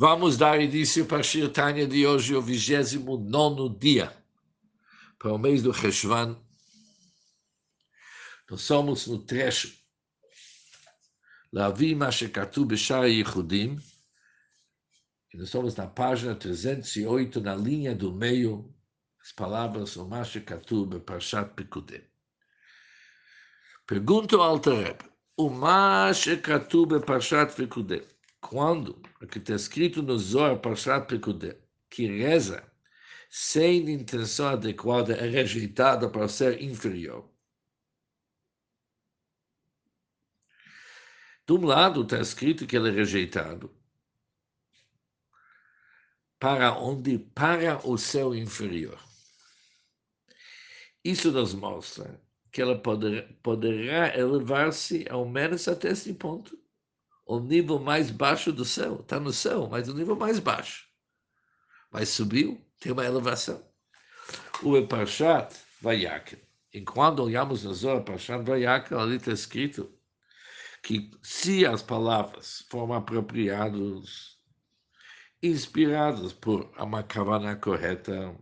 Vamos dar início para a Shirtanya de hoje, o 29 dia, para o mês do Reshvan. Nós somos no trecho Lavi Mashekatu Beshar Yehudim, nós estamos na página 308, na linha do meio, as palavras o Mashekatu Beparshat Pekudem. Pergunta ao Altareb, o Mashekatu Beparshat Pekudem quando o que está escrito no Zohar Parshat Pekudem, que reza sem intenção adequada é rejeitada para ser inferior. De um lado está escrito que ele é rejeitado para onde? Para o céu inferior. Isso nos mostra que ela poderá, poderá elevar-se ao menos até esse ponto o nível mais baixo do céu. Está no céu, mas o nível mais baixo. Mas subiu, tem uma elevação. O Eparshat Vayakel. Enquanto olhamos no Zohar Parshat Vayakel, ali está escrito que se as palavras foram apropriadas, inspiradas por uma kavana correta,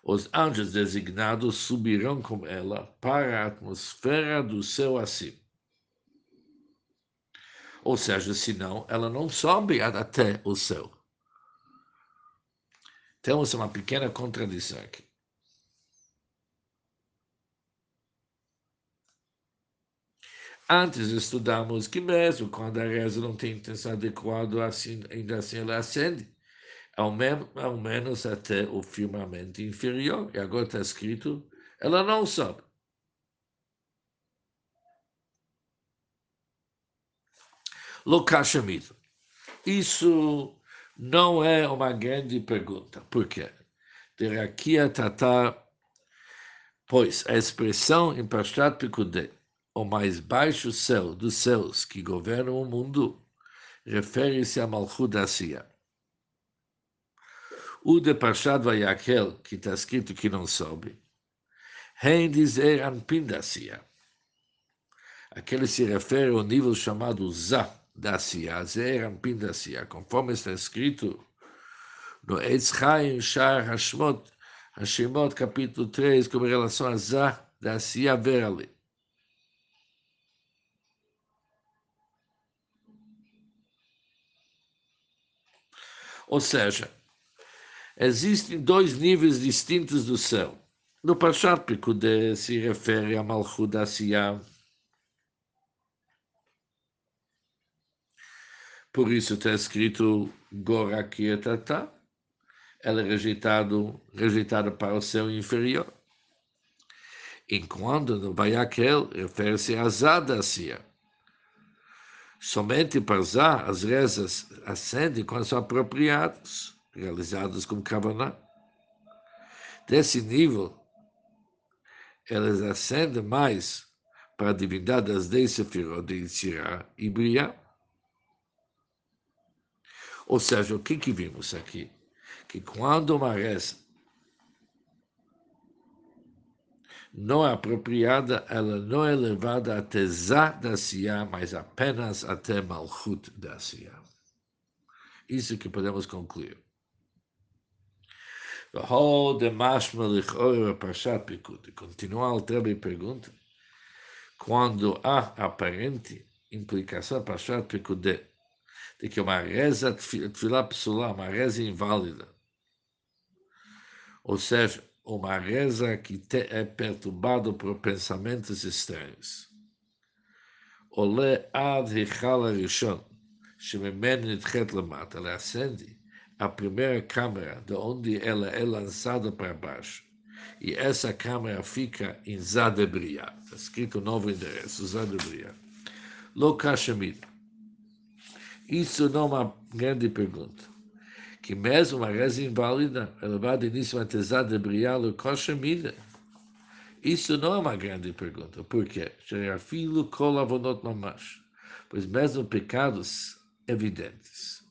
os anjos designados subirão com ela para a atmosfera do céu acima. Ou seja, senão ela não sobe até o céu. Temos uma pequena contradição aqui. Antes estudamos que mesmo quando a reza não tem intenção adequada, assim, ainda assim ela acende, ao, menos, ao menos até o firmamento inferior. E agora está escrito, ela não sobe. Lokashamid. Isso não é uma grande pergunta. Por quê? Terakia Tatar, pois a expressão em Pashtat Pikudei, o mais baixo céu dos céus que governam o mundo, refere-se a Malchut. O de Parshat Vayakel, que está escrito que não sobe, Hein dizer Anpin Aquele se refere ao nível chamado Zah, da Sia, Zer Ampin da Sia, conforme está escrito no Eitz Chaim Shar Hashmot, Hashemot, capítulo 3, com relação a Zah da Sia Verali. Ou seja, existem dois níveis distintos do céu. No Parshat Pekudé se refere a Malchut da Por isso está escrito Gorakietata. Ela é rejeitado, rejeitada para o céu inferior. Enquanto no Vayakel refere-se a Zadacia. Somente para Zá as rezas ascendem quando são apropriadas, realizadas com Kavaná. Desse nível, elas ascendem mais para a divindade das dez sefirot de Yitzirah e Briah. Ou seja, o que, que vimos aqui? Que quando uma reza não é apropriada, ela não é levada até Zá da Siyah, mas apenas até Malchut da Siyah. Isso que podemos concluir. Continua o Altrebe pergunta, quando há aparente implicação para Parshat Pekudeh, de que uma reza tefilá psulá, uma reza inválida, ou seja, uma reza que te, é perturbada por pensamentos estranhos. Ole ad hichal rishon, שממנו נדחית למטה, ela acende a primeira câmera, de onde ela é lançada para baixo. E essa câmera fica em Zadebria. Está escrito o novo endereço, Zadebria. Lo Kashemid. Isso não é uma grande pergunta. Que mesmo uma reza inválida, elevada início a tesar de brialo koshamida, isso não é uma grande pergunta. Por quê? Filho colavonot mamash. Pois mesmo pecados evidentes.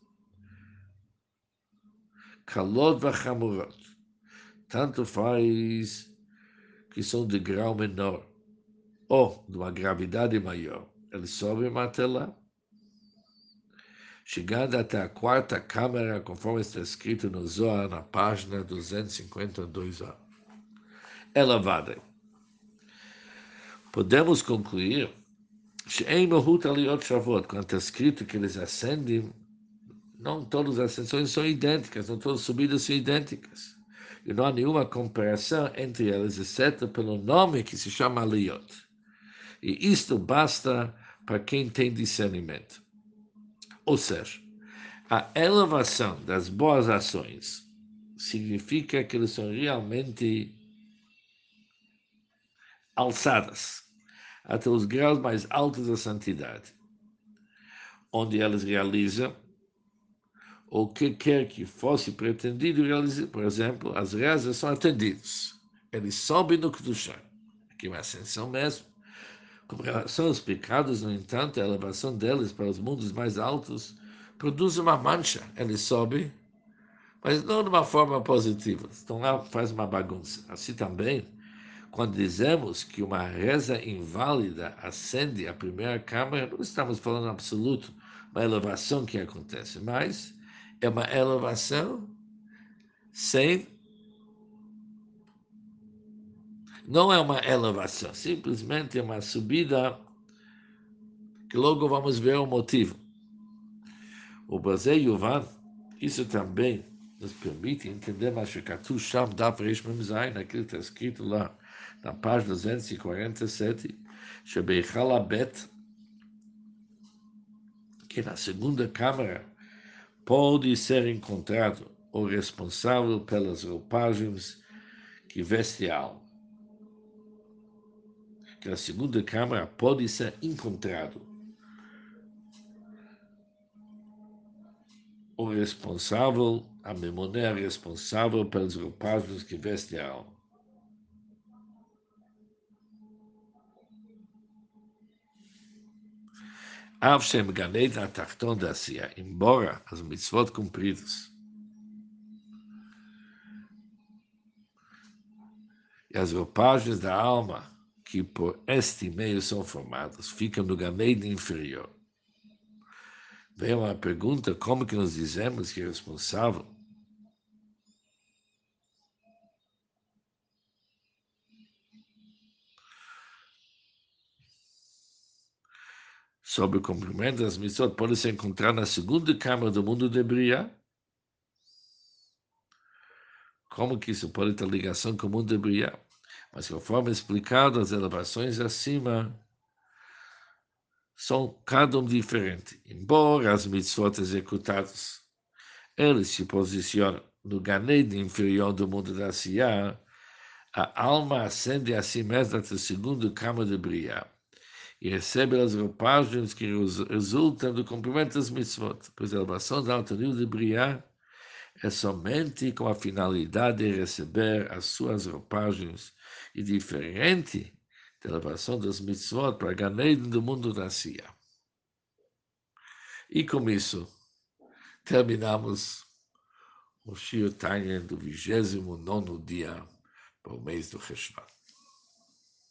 Kalot vachamurot. Tanto faz que são de grau menor ou de uma gravidade maior. Eles sobem até lá chegando até a quarta câmara, conforme está escrito no Zohar, na página 252a. Elevada. Podemos concluir quando está escrito que eles ascendem, não todas as ascensões são idênticas, não todas as subidas são idênticas. E não há nenhuma comparação entre elas, exceto pelo nome que se chama Aliot. E isto basta para quem tem discernimento. Ou seja, a elevação das boas ações significa que eles são realmente alçadas até os graus mais altos da santidade, onde elas realizam o que quer que fosse pretendido realizar. Por exemplo, as rezas são atendidas. Eles sobem no Kedushá, que é uma ascensão mesmo. Com relação aos pecados, no entanto, a elevação deles para os mundos mais altos produz uma mancha. Eles sobem, mas não de uma forma positiva. Então lá faz uma bagunça. Assim também, quando dizemos que uma reza inválida acende a primeira câmara, não estamos falando absoluto, uma elevação que acontece, mas é uma elevação sem. Não é uma elevação, simplesmente é uma subida que logo vamos ver o motivo. O Bazei Yuvan, isso também nos permite entender que Katu Sham Daf Reish Memzain, aquilo que está escrito lá na página 247, Shebeichal que na segunda câmara pode ser encontrado o responsável pelas roupagens que veste a alma. Que na segunda câmara pode ser encontrado o responsável, a memória responsável pelas roupagens que veste a alma. Av Shem Ganed Atachton da Asiya, embora as mitzvot cumpridas e as roupagens da alma que por este meio são formadas ficam no Ganed inferior. Vem uma pergunta, como que nós dizemos que é responsável sobre o cumprimento das missões pode se encontrar na segunda câmara do mundo de Bria. Como que isso pode ter ligação com o mundo de Bria? Mas conforme explicado, as elevações acima são cada um diferente. Embora as mitzvot executadas, eles se posicionam no ganede inferior do mundo da Siyah, a alma ascende a si mesma até a segunda câmara de Bria e recebe as roupagens que resultam do cumprimento das mitzvot, pois a elevação da alta nível de Briá é somente com a finalidade de receber as suas roupagens e diferente da elevação das mitzvot para Ganeiden do mundo da Sia. E com isso, terminamos o Shio Tanya do 29 dia para o mês do Reshvan.